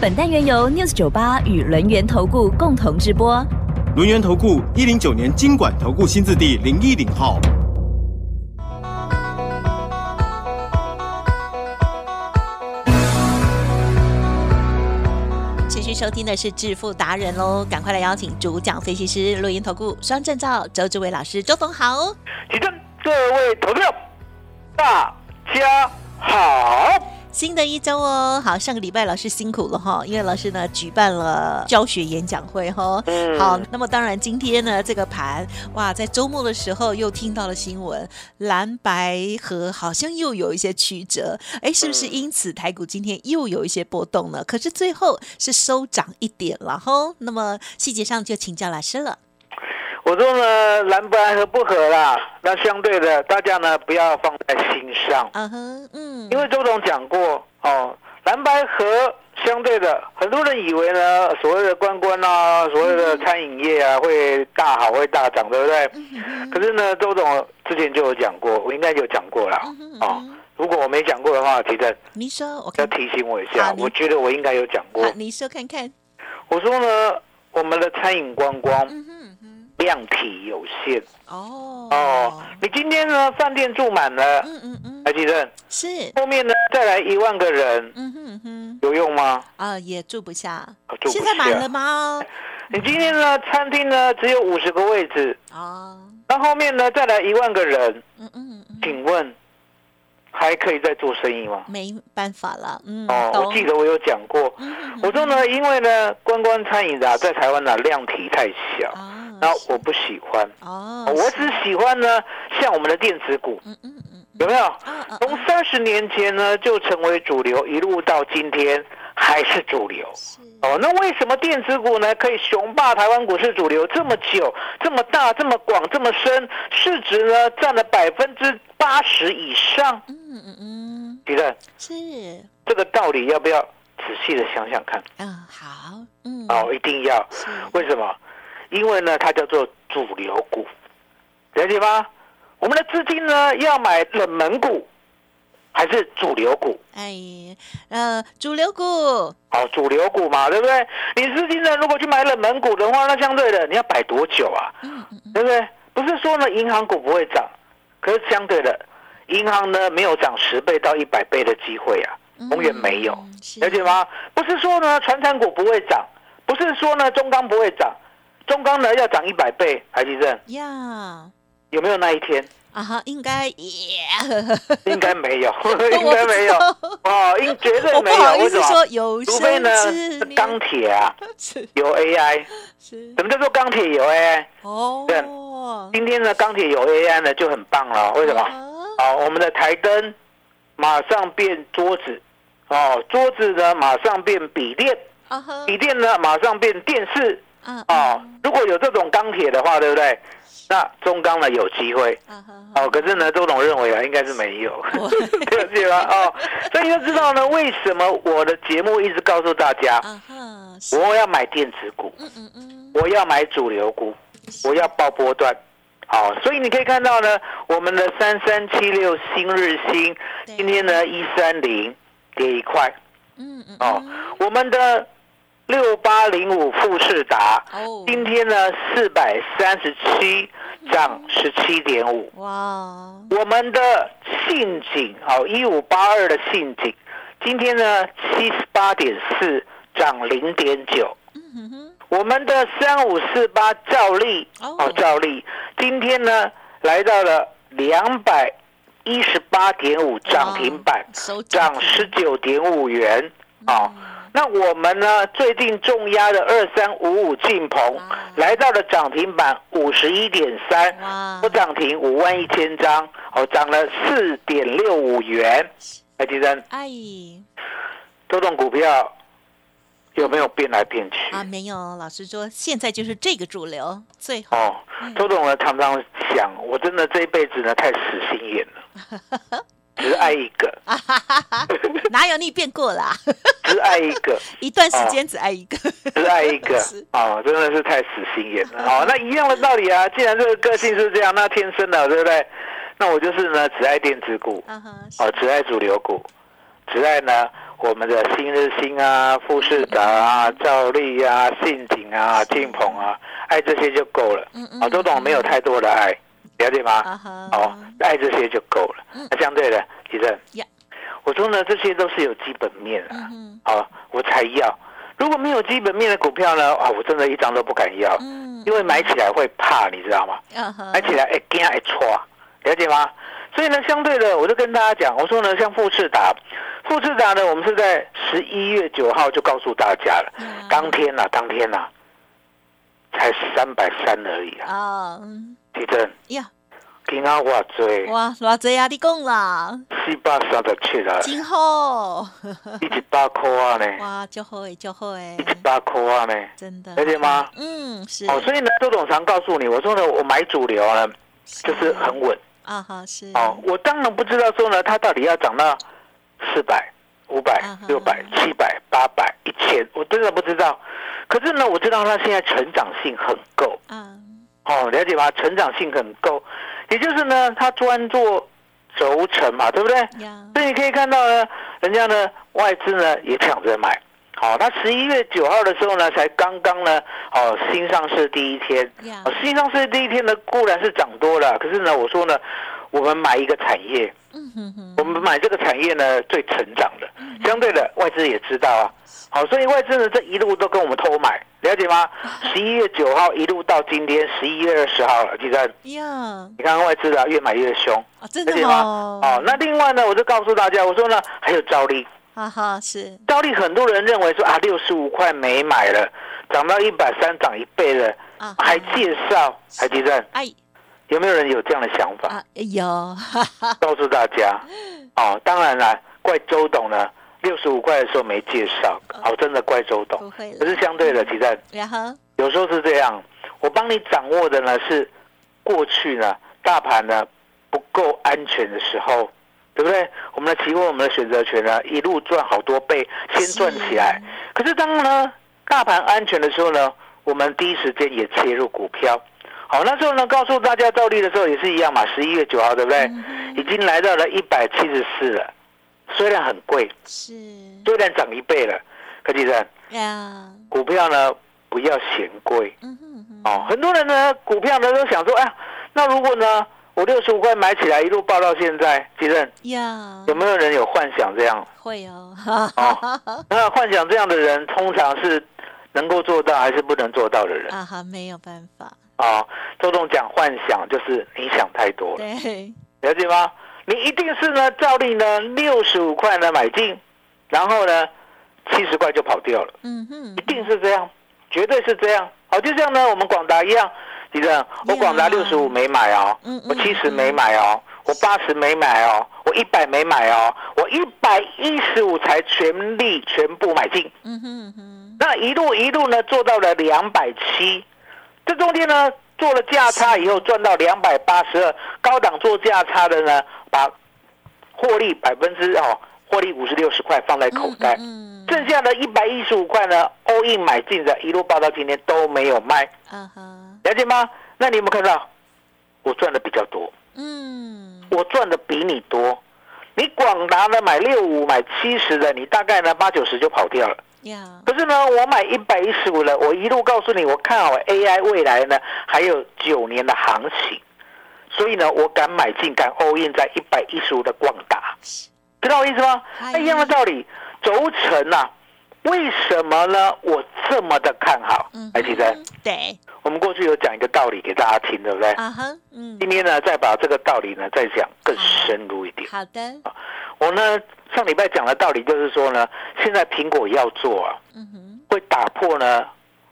本单元由 News 九八与轮源投顾共同直播。轮源投顾一零九年经管投顾新字第零一零号。持续收听的是致富达人喽，赶快来邀请主讲分析师录音投顾双证照周志伟老师，周董好。提正各位投票，大家好。新的一周哦，好，上个礼拜老师辛苦了哈，因为老师呢举办了教学演讲会哈。嗯好，那么当然今天呢这个盘哇，在周末的时候又听到了新闻，蓝白河好像又有一些曲折，哎，是不是因此台股今天又有一些波动呢？可是最后是收涨一点了哈。那么细节上就请教老师了。我说呢，蓝白和不合啦？那相对的，大家呢不要放在心上，嗯哼，嗯，因为周总讲过哦，蓝白合相对的，很多人以为呢，所谓的观光啊，所谓的餐饮业啊，会大好，会大涨，对不对？可是呢，周总之前就有讲过，我应该有讲过了哦。如果我没讲过的话，提正你说，我要提醒我一下我觉得我应该有讲过。好，。您说看看，我说呢，我们的餐饮观光嗯嗯哼，量体有限。哦。哦。你今天呢，饭店住满了，嗯嗯嗯，台积电是，后面呢再来一万个人，嗯哼嗯哼，有用吗？啊，也住不下，啊住不现在满了吗？你今天呢，餐厅呢只有五十个位置，啊，那后面呢再来一万个人，嗯嗯嗯，请问还可以再做生意吗？没办法了，嗯，哦，我懂记得我有讲过，我说呢，因为呢，观光餐饮啊，在台湾呢量体太小，啊，然后我不喜欢，哦，我只喜欢呢，像我们的电子股，嗯嗯嗯有没有？从三十年前呢就成为主流，一路到今天还是主流。是，哦，那为什么电子股呢可以雄霸台湾股市主流这么久、这么大、这么广、这么深，市值呢占了百分之八十以上？嗯嗯嗯，觉得是，这个道理要不要仔细的想想看？嗯好，嗯，哦，一定要。是，为什么？因为呢，它叫做主流股，了解吗？我们的资金呢要买冷门股，还是主流股？哎，呃，主流股，哦，主流股嘛，对不对？你资金呢，如果去买冷门股的话，那相对的你要摆多久啊？嗯嗯嗯，对不对？不是说呢银行股不会涨，可是相对的，银行呢没有涨十倍到一百倍的机会啊，永远没有，嗯了解吗？不是说呢传产股不会涨，不是说呢中钢不会涨，中钢呢要涨一百倍，台积电呀，有没有那一天？啊哈，应该也，应该没有，我应该没有。哦，应绝对我不没有。好意思为什么？说有除非呢钢铁啊 有 AI，是。什么叫做钢铁有 AI？哦，今天呢钢铁有 AI 呢就很棒了，为什么？啊哦，我们的台灯马上变桌子，哦，桌子呢马上变笔电，啊哈，笔电呢马上变电视，啊哦，如果有这种钢铁的话，对不对？那中钢呢有机会，哦，可是呢，周董认为啊，应该是没有，我。了解吗？哦，所以你就知道呢，为什么我的节目一直告诉大家，我要买电子股，嗯嗯嗯，我要买主流股，我要报波段。好，所以你可以看到呢，我们的三三七六新日新今天呢一三零跌一块。嗯嗯。哦，我们的六八零五富士达哦，今天呢四百三十七涨十七点五，哇，我们的信景好一五八二的信景今天呢七十八点四涨零点九。嗯我们的三五四八兆利哦。哦，兆利今天呢来到了两百一十八点五涨停板，手涨十九点五元。哦。那我们呢最近重压的二三五五进鹏哇来到了涨停板五十一点三，不涨停五万一千张哦，涨了四点六五元。哎，第三，哎，周董股票有没有变来变去？啊，没有，老师说现在就是这个主流，最好。哦，周董呢常常想，我真的这一辈子呢太死心眼了，只爱一个，哪有你变过啦？只爱一个，一段时间只爱一个，只爱一个。是，哦，真的是太死心眼了。哦，那一样的道理啊，既然这个个性是这样，那天生的，对不对？那我就是呢，只爱电子股，啊，哦，只爱主流股，只爱呢我们的新日新啊、富士达啊、兆利啊、信景啊、金鹏啊，爱这些就够了。嗯嗯啊，周董没有太多的爱，了解吗？哦，爱这些就够了。那相对的，其正呀，我说呢，这些都是有基本面的，嗯啊，我才要。如果没有基本面的股票呢，啊，我真的一张都不敢要，嗯，因为买起来会怕，你知道吗？买起来哎惊哎错，了解吗？所以呢，相对的，我就跟大家讲，我说呢，像富士达，富士达呢，我们是在十一月九号就告诉大家了，嗯。当天呐、当天呐、才三百三而已啊，啊，嗯。地震，呀，今仔我追哇，偌济啊，你讲啦，四百三十七啊，真好，一 一百块啊呢，哇，就好诶，就好诶，一百块啊呢，真的，了解吗？嗯，是，哦，所以呢，周董常告诉你，我说呢，我买主流呢，就是很稳。啊哈，是，哦，我当然不知道说呢，它到底要涨到四百、五百六百、七百、八百、一千，我真的不知道。可是呢，我知道它现在成长性很够，嗯，哦，了解吧？成长性很够，也就是呢，它专做轴承嘛，对不对？呀，所以你可以看到呢，人家呢外资呢也抢着买。好、它十一月九号的时候呢，才刚刚呢，哦，新上市第一天，新上市第一天呢，固然是涨多了，可是呢，我说呢，我们买一个产业，我们买这个产业呢最成长的，相对的外资也知道啊，好，所以外资呢这一路都跟我们偷买，了解吗？十一月九号一路到今天十一月二十号了，记得。呀，你看看外资啊越买越凶，啊，真的了解吗？哦，那另外呢，我就告诉大家，我说呢还有兆利，哈哈，是，兆利很多人认为说啊六十五块没买了，涨到一百三涨一倍了，啊，还介绍，还记得？哎有没有人有这样的想法？啊，有，告诉大家，哦，当然啦，怪周董呢，六十五块的时候没介绍，哦，真的怪周董。可，是相对的，其实然后，有时候是这样，我帮你掌握的呢是过去呢大盘呢不够安全的时候，对不对？我们的期货、我们的选择权呢一路赚好多倍，先赚起来。可是当呢大盘安全的时候呢，我们第一时间也切入股票。好，那时候呢，告诉大家照例的时候也是一样嘛，十一月九号，对不对？已经来到了一百七十四了，虽然很贵，是，虽然涨一倍了，可记得？呀，股票呢不要嫌贵。嗯哼哼，哦。很多人呢股票呢都想说，哎，那如果呢我六十五块买起来，一路报到现在，记得？呀，有没有人有幻想这样？会哦，哈哈哈哈，那幻想这样的人，通常是能够做到还是不能做到的人？啊哈，没有办法，啊？周董讲幻想，就是你想太多了。对，了解吗？你一定是呢，照例呢六十五块呢买进，然后呢七十块就跑掉了，嗯哼一，定是这样，绝对是这样。好，就像呢我们广达一样，记得我广达六十五没买哦嗯嗯，我七十没买哦，我八十没买哦，我一百没买哦，我一百一十五才全力全部买进，嗯哼哼，那一路一路呢做到了两百七，这中间呢做了价差以后赚到两百八十二，高档做价差的呢把获利百分之哦获利五十六十块放在口袋，嗯，剩下的一百一十五块呢 all in 买进的，一路报到今天都没有卖，啊哈，了解吗？那你有没有看到我赚的比较多？嗯，我赚的比你多。你广达的买六五买七十的，你大概呢八九十就跑掉了。呀，可是呢，我买一百一十五了，我一路告诉你，我看好 AI 未来呢还有九年的行情，所以呢，我敢买进，敢 all in 在一百一十五的广达，知道我意思吗？哎那一样的道理，轴承啊，为什么呢？我这么的看好嗯，来，其实。对，我们过去有讲一个道理给大家听，对不对？啊哈，嗯，今天呢，再把这个道理呢再讲更深入一点。好的，我呢上礼拜讲的道理就是说呢，现在苹果要做啊，会打破呢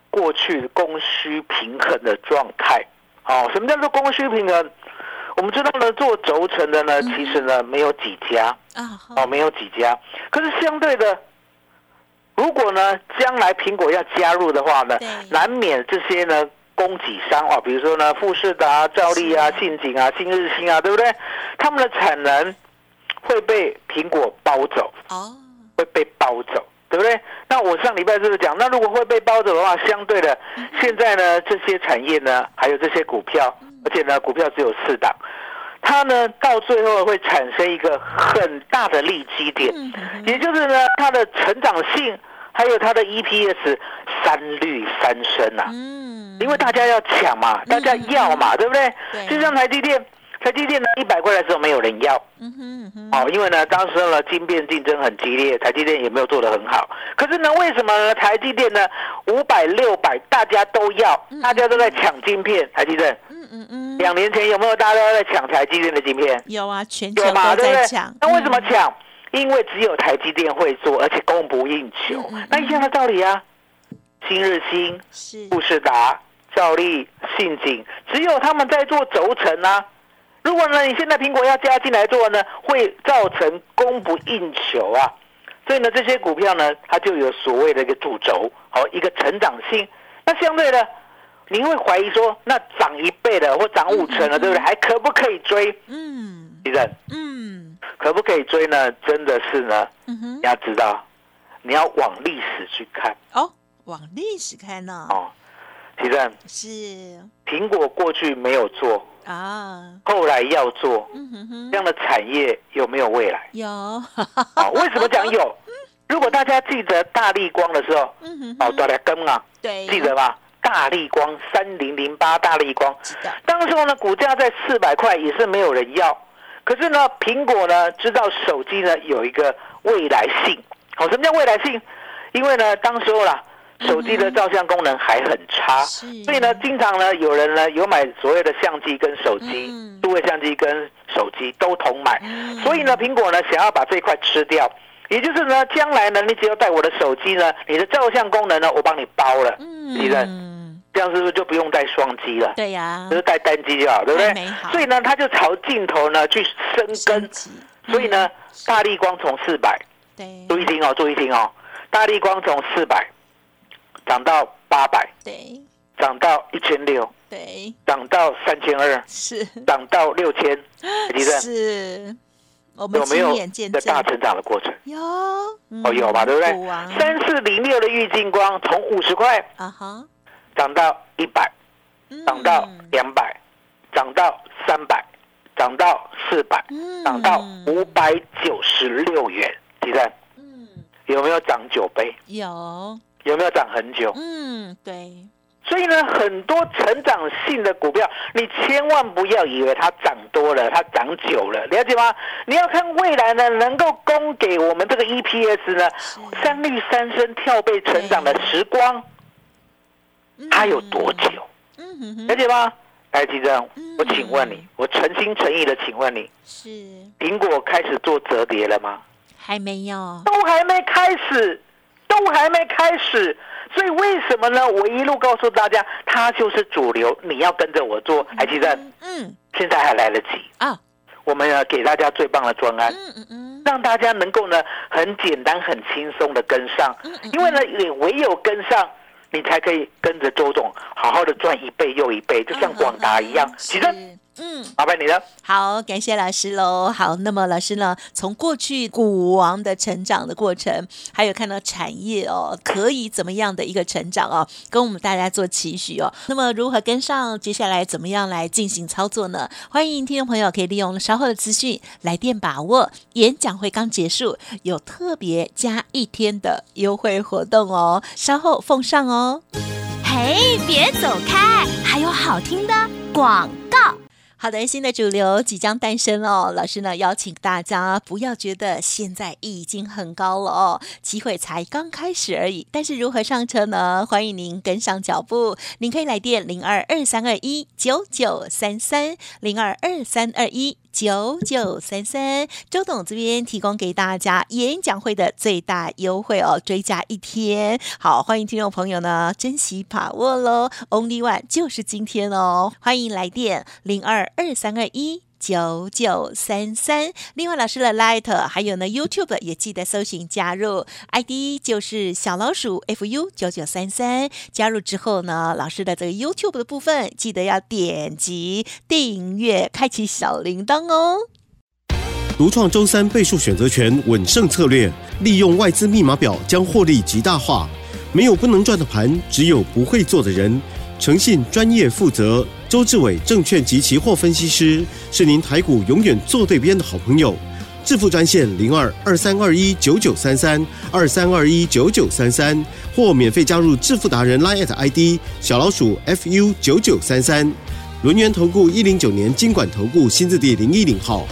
过去供需平衡的状态。哦，什么叫做供需平衡？我们知道呢，做轴承的呢，其实呢没有几家啊，哦，没有几家。可是相对的，如果呢将来苹果要加入的话呢对，难免这些呢供给商啊，比如说呢富士达、兆利啊、是信景啊、新日新啊，对不对？他们的产能会被苹果包走，哦，会被包走。对不对？那我上礼拜是不是讲？那如果会被包走的话，相对的，现在呢，这些产业呢，还有这些股票，而且呢，股票只有四档，它呢，到最后会产生一个很大的利基点，也就是呢，它的成长性还有它的 EPS 三率三升啊，嗯，因为大家要抢嘛，大家要嘛，对不对？对就像台积电，台积电呢一百块的时候没有人要，嗯哼嗯哼，哦，因为呢，当时呢，晶片竞争很激烈，台积电也没有做得很好。可是呢，为什么呢？台积电呢，五百、六百，大家都要，大家都在抢晶片。台积电嗯嗯嗯，两年前有没有大家都在抢台积电的晶片？有啊，全球有嘛，都对不对在抢，？那为什么嗯？抢？因为只有台积电会做，而且供不应求嗯嗯。那一样的道理啊，新日新、富士达、兆利、信景，只有他们在做轴承啊。如果呢，你现在苹果要加进来做呢，会造成供不应求啊。所以呢，这些股票呢，它就有所谓的一个主轴，好一个成长性。那相对的，您会怀疑说，那涨一倍的或涨五成了，对不对？还可不可以追？嗯其实嗯可不可以追呢？真的是呢，嗯哼你，要知道，你要往历史去看哦，往历史看呢，哦。其实是苹果过去没有做，啊，后来要做，嗯哼哼这，样的产业有没有未来？有，啊，为什么讲有？如果大家记得大力光的时候，嗯哼哦，哼，大家跟啊，对，记得吧？大力光三零零八，大力光，当时候呢，股价在四百块，也是没有人要。可是呢，苹果呢知道手机呢有一个未来性。好、什么叫未来性？因为呢，当时候啦，手机的照相功能还很差，所以呢，经常呢有人呢有买所谓的相机跟手机嗯，数位相机跟手机都同买。嗯所以呢，苹果呢想要把这一块吃掉，也就是呢，将来呢，你只要带我的手机呢，你的照相功能呢，我帮你包了，你的嗯，这样是不是就不用带双机了？对呀就，是带单机就好，对不对？所以呢，它就朝镜头呢去深耕。升级所以呢，大力光从四百，对注意听哦，注意听哦，大力光从四百涨到八百，对。涨到一千六，对，涨到三千二，是。涨到六千，你看是，我们有没有亲眼见证。一个大成长的过程？有。哦，有吧，对不对？三四零六的玉金光从五十块啊哈，涨到一百，涨到嗯两百，涨到三百，涨到四百，嗯。涨到五百九十六元，第三嗯。有没有涨九倍？有有没有涨很久？嗯对所以呢，很多成长性的股票，你千万不要以为它涨多了，它涨久了，了解吗？你要看未来呢，能够供给我们这个 EPS 呢，三率三升跳背成长的时光，它有多久？嗯哼哼了解吗？哎，金正嗯，我请问你，我诚心诚意的请问你，是苹果开始做折叠了吗？还没有都还没开始，都还没开始。所以为什么呢？我一路告诉大家，它就是主流，你要跟着我做。还记得，嗯现在还来得及。啊我们要给大家最棒的专案，嗯嗯嗯让大家能够呢很简单、很轻松的跟上。嗯因为呢，也唯有跟上，你才可以跟着周总好好的赚一倍又一倍，就像广达一样。其实，是嗯。麻烦你了。好，感谢老师喽。好，那么老师呢，从过去股王的成长的过程，还有看到产业哦，可以怎么样的一个成长哦，跟我们大家做期许哦。那么如何跟上？接下来怎么样来进行操作呢？欢迎听众朋友可以利用稍后的资讯来电把握。演讲会刚结束，有特别加一天的优惠活动哦，稍后奉上哦。嘿，别走开，还有好听的广告。好的，新的主流即将诞生哦。老师呢邀请大家不要觉得现在已经很高了哦，机会才刚开始而已。但是如何上车呢？欢迎您跟上脚步，您可以来电零二二三二一九九三三零二二三二一。九九三三，周董这边提供给大家演讲会的最大优惠哦，追加一天。好，欢迎听众朋友呢珍惜把握喽，Only One 就是今天哦，欢迎来电零二二三二一。九九三三。另外，老师的 Light 还有呢 YouTube 也记得搜寻加入，ID 就是小老鼠 fu 九九三三。加入之后呢，老师的这个 YouTube 的部分记得要点击订阅，开启小铃铛哦。独创周三倍数选择权稳胜策略，利用外资密码表将获利极大化。没有不能赚的盘，只有不会做的人。诚信、专业、负责，周志伟证券及期货分析师是您台股永远做对边的好朋友。致富专线零二二三二一九九三三二三二一九九三三，或免费加入致富达人 Line ID 小老鼠 fu 九九三三。轮源投顾一零九年经管投顾新字第零一零号。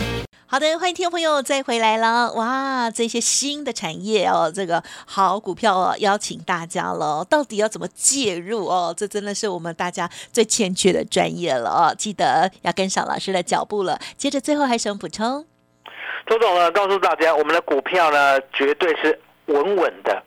好的，欢迎听众朋友再回来了。哇，这些新的产业哦，这个好股票哦，邀请大家了。到底要怎么介入哦？这真的是我们大家最欠缺的专业了哦。记得要跟上老师的脚步了。接着最后还有什么补充？周总呢，告诉大家，我们的股票呢，绝对是稳稳的，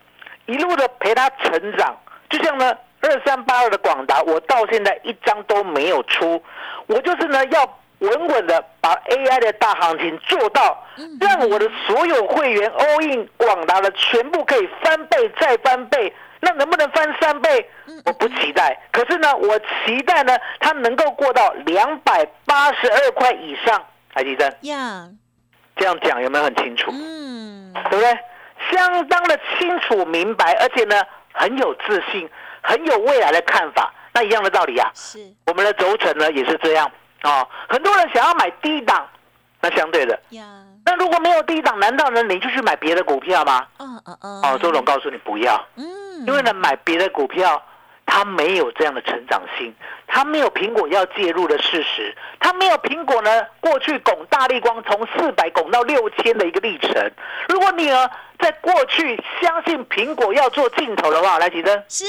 一路的陪它成长。就像呢，二三八二的广达，我到现在一张都没有出，我就是呢要。稳稳的把 AI 的大行情做到，让我的所有会员 all in 广达的全部可以翻倍再翻倍。那能不能翻三倍？我不期待。可是呢，我期待呢，它能够过到两百八十二块以上。海基珍，呀，这样讲有没有很清楚？嗯，对不对？相当的清楚明白，而且呢，很有自信，很有未来的看法。那一样的道理啊，是我们的轴承呢，也是这样。啊，很多人想要买低档，那相对的，那如果没有低档，难道呢你就去买别的股票吗？嗯嗯嗯。哦，周总告诉你不要，嗯，因为呢买别的股票，它没有这样的成长性，它没有苹果要介入的事实，它没有苹果呢过去拱大力光从四百拱到六千的一个历程。如果你呢在过去相信苹果要做镜头的话，来吉珍是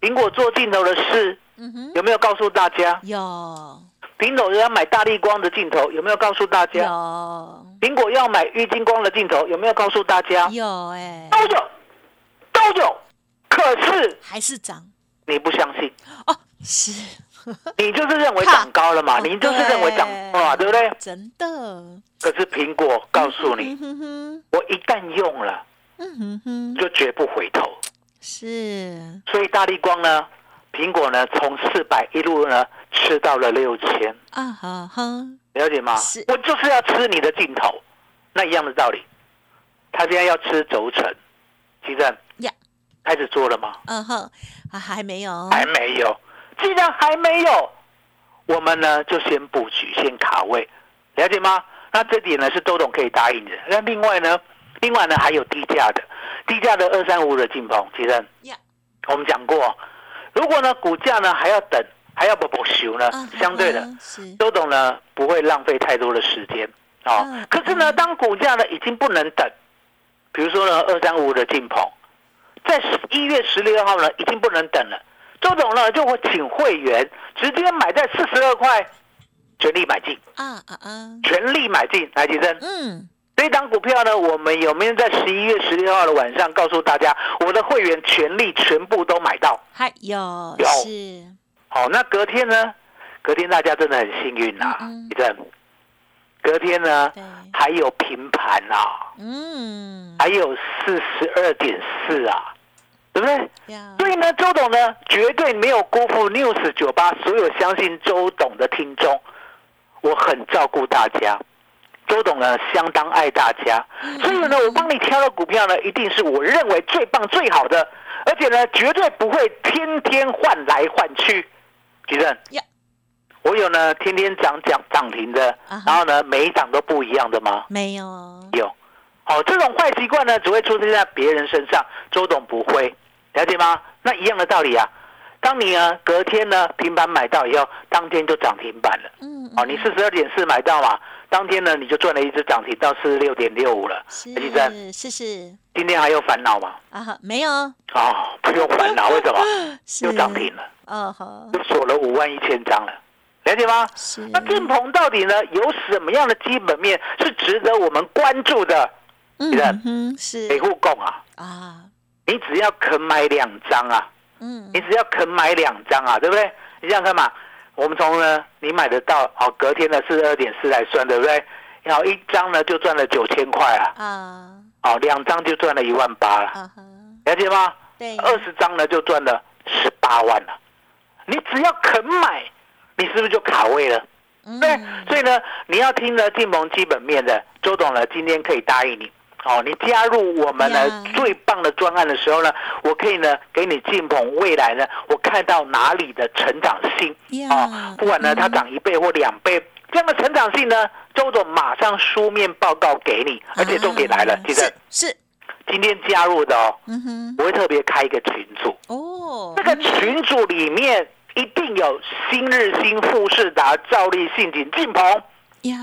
苹果做镜头的事，嗯哼，有没有告诉大家？有。苹果要买大力光的镜头，有没有告诉大家？有。苹果要买郁金光的镜头，有没有告诉大家？有哎。都有，都有。可是还是涨，你不相信？哦，是。你就是认为涨高了嘛？你就是认为涨高嘛？对不对？真的。可是苹果告诉你，我一旦用了，就绝不回头。是。所以大力光呢？苹果呢，从四百一路呢吃到了六千啊哈哈，了解吗？我就是要吃你的镜头，那一样的道理。他现在要吃轴承，其正呀，开始做了吗？嗯哼，啊还没有，还没有。既然还没有，我们呢就先布局，先卡位，了解吗？那这点呢是周董可以答应的。那另外呢，另外呢还有低价的，低价的二三五的进棚，其正呀，我们讲过。如果呢，股价呢还要等，还要不不修呢？相对的，周董呢不会浪费太多的时间啊。可是呢，当股价呢已经不能等，比如说呢，二三五的进棚，在一月十六号呢已经不能等了，周董呢就会请会员直接买在四十二块，全力买进啊啊啊！全力买进，来，吉生，嗯。这档股票呢，我们有没有在十一月十六号的晚上告诉大家，我的会员全力全部都买到？还有有是好，那隔天呢？隔天大家真的很幸运呐，一阵。隔天呢，还有平盘呐，嗯，还有四十二点四啊，对不对？所以呢，周董呢，绝对没有辜负 News 酒吧所有相信周董的听众，我很照顾大家。周董呢，相当爱大家，所以呢，我帮你挑的股票呢，一定是我认为最棒、最好的，而且呢，绝对不会天天换来换去。吉正，我有呢，天天涨涨涨停的，然后呢，每一涨都不一样的吗？没有，有。好，这种坏习惯呢，只会出现在别人身上，周董不会，了解吗？那一样的道理啊。当你呢隔天呢平板买到以后，当天就涨停板了。嗯，哦，你四十二点四买到嘛？当天呢，你就赚了一只涨停到四十六点六五了。是是是。今天还有烦恼吗？啊，没有。哦，不用烦恼，为什么？又涨停了。哦好。又锁了五万一千张了，了解吗？是。那正鹏到底呢有什么样的基本面是值得我们关注的？嗯是。北户供啊。啊。你只要肯买两张啊。嗯。你只要肯买两张啊，对不对？你想想看嘛。我们从呢你买得到，哦隔天的四十二点四来算，对不对？然后一张呢就赚了九千块啊，啊，哦，两张就赚了一万八了，啊，了解吗？对，二十张呢就赚了十八万了。你只要肯买，你是不是就卡位了？嗯对，所以呢，你要听呢进盟基本面的周董呢，今天可以答应你。哦，你加入我们呢最棒的专案的时候呢，我可以呢给你进鹏未来呢，我看到哪里的成长性呀。哦，不管呢它嗯涨一倍或两倍，这样的成长性呢，周总马上书面报告给你，而且重点来了啊，记得。是。是，今天加入的哦，嗯哼，我会特别开一个群组，哦，这个群组里面一定有新日新、富士达、兆利、信锦、进鹏，呀，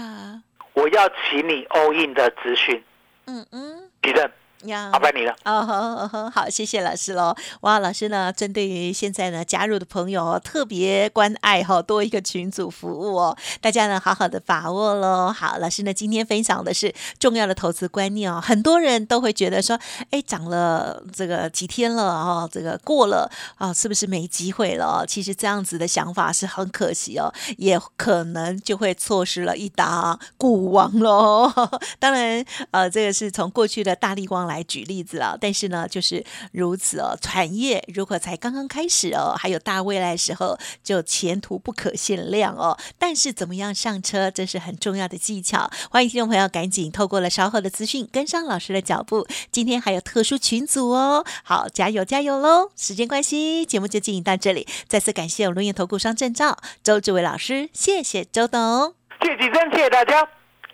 我要请你 all in 的资讯，嗯嗯。举证，呀，麻烦你了。哦，好好好，好，谢谢老师喽。哇，老师呢，针对于现在呢加入的朋友哦，特别关爱哈、多一个群组服务哦，大家呢好好的把握喽。好，老师呢今天分享的是重要的投资观念哦，很多人都会觉得说，哎，涨了这个几天了哦，这个过了啊、是不是没机会了哦？其实这样子的想法是很可惜哦，也可能就会错失了一打股王喽。当然，呃，这个是从过去的大力光来来举例子了，但是呢，就是如此哦。产业如果才刚刚开始哦，还有大未来时候，就前途不可限量哦。但是怎么样上车，这是很重要的技巧。欢迎听众朋友赶紧透过了稍后的资讯，跟上老师的脚步。今天还有特殊群组哦，好，加油加油喽！时间关系，节目就进行到这里。再次感谢我们轮研投顾商证照周志伟老师，谢谢周董。谢谢，谢谢大家，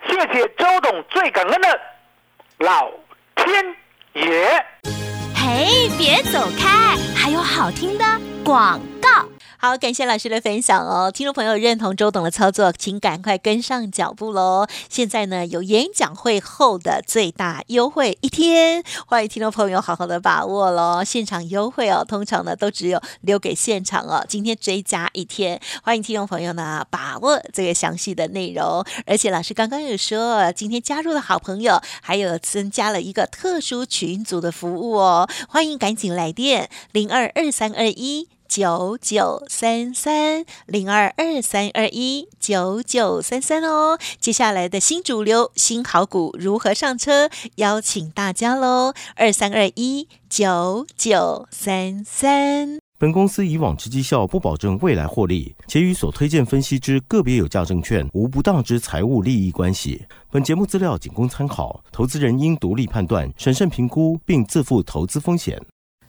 谢谢周董，最感恩的老天爷。嘿，别走开，还有好听的广告。好，感谢老师的分享哦。听众朋友认同周董的操作，请赶快跟上脚步喽！现在呢有演讲会后的最大优惠一天，欢迎听众朋友好好的把握喽！现场优惠哦，通常呢都只有留给现场哦，今天追加一天，欢迎听众朋友呢把握这个详细的内容。而且老师刚刚有说，今天加入的好朋友还有增加了一个特殊群组的服务哦，欢迎赶紧来电零二二三二一。九九三三零二二三二一九九三三哦，接下来的新主流新好股如何上车？邀请大家喽，二三二一九九三三。本公司以往之绩效不保证未来获利，且与所推荐分析之个别有价证券无不当之财务利益关系。本节目资料仅供参考，投资人应独立判断、审慎评估，并自负投资风险。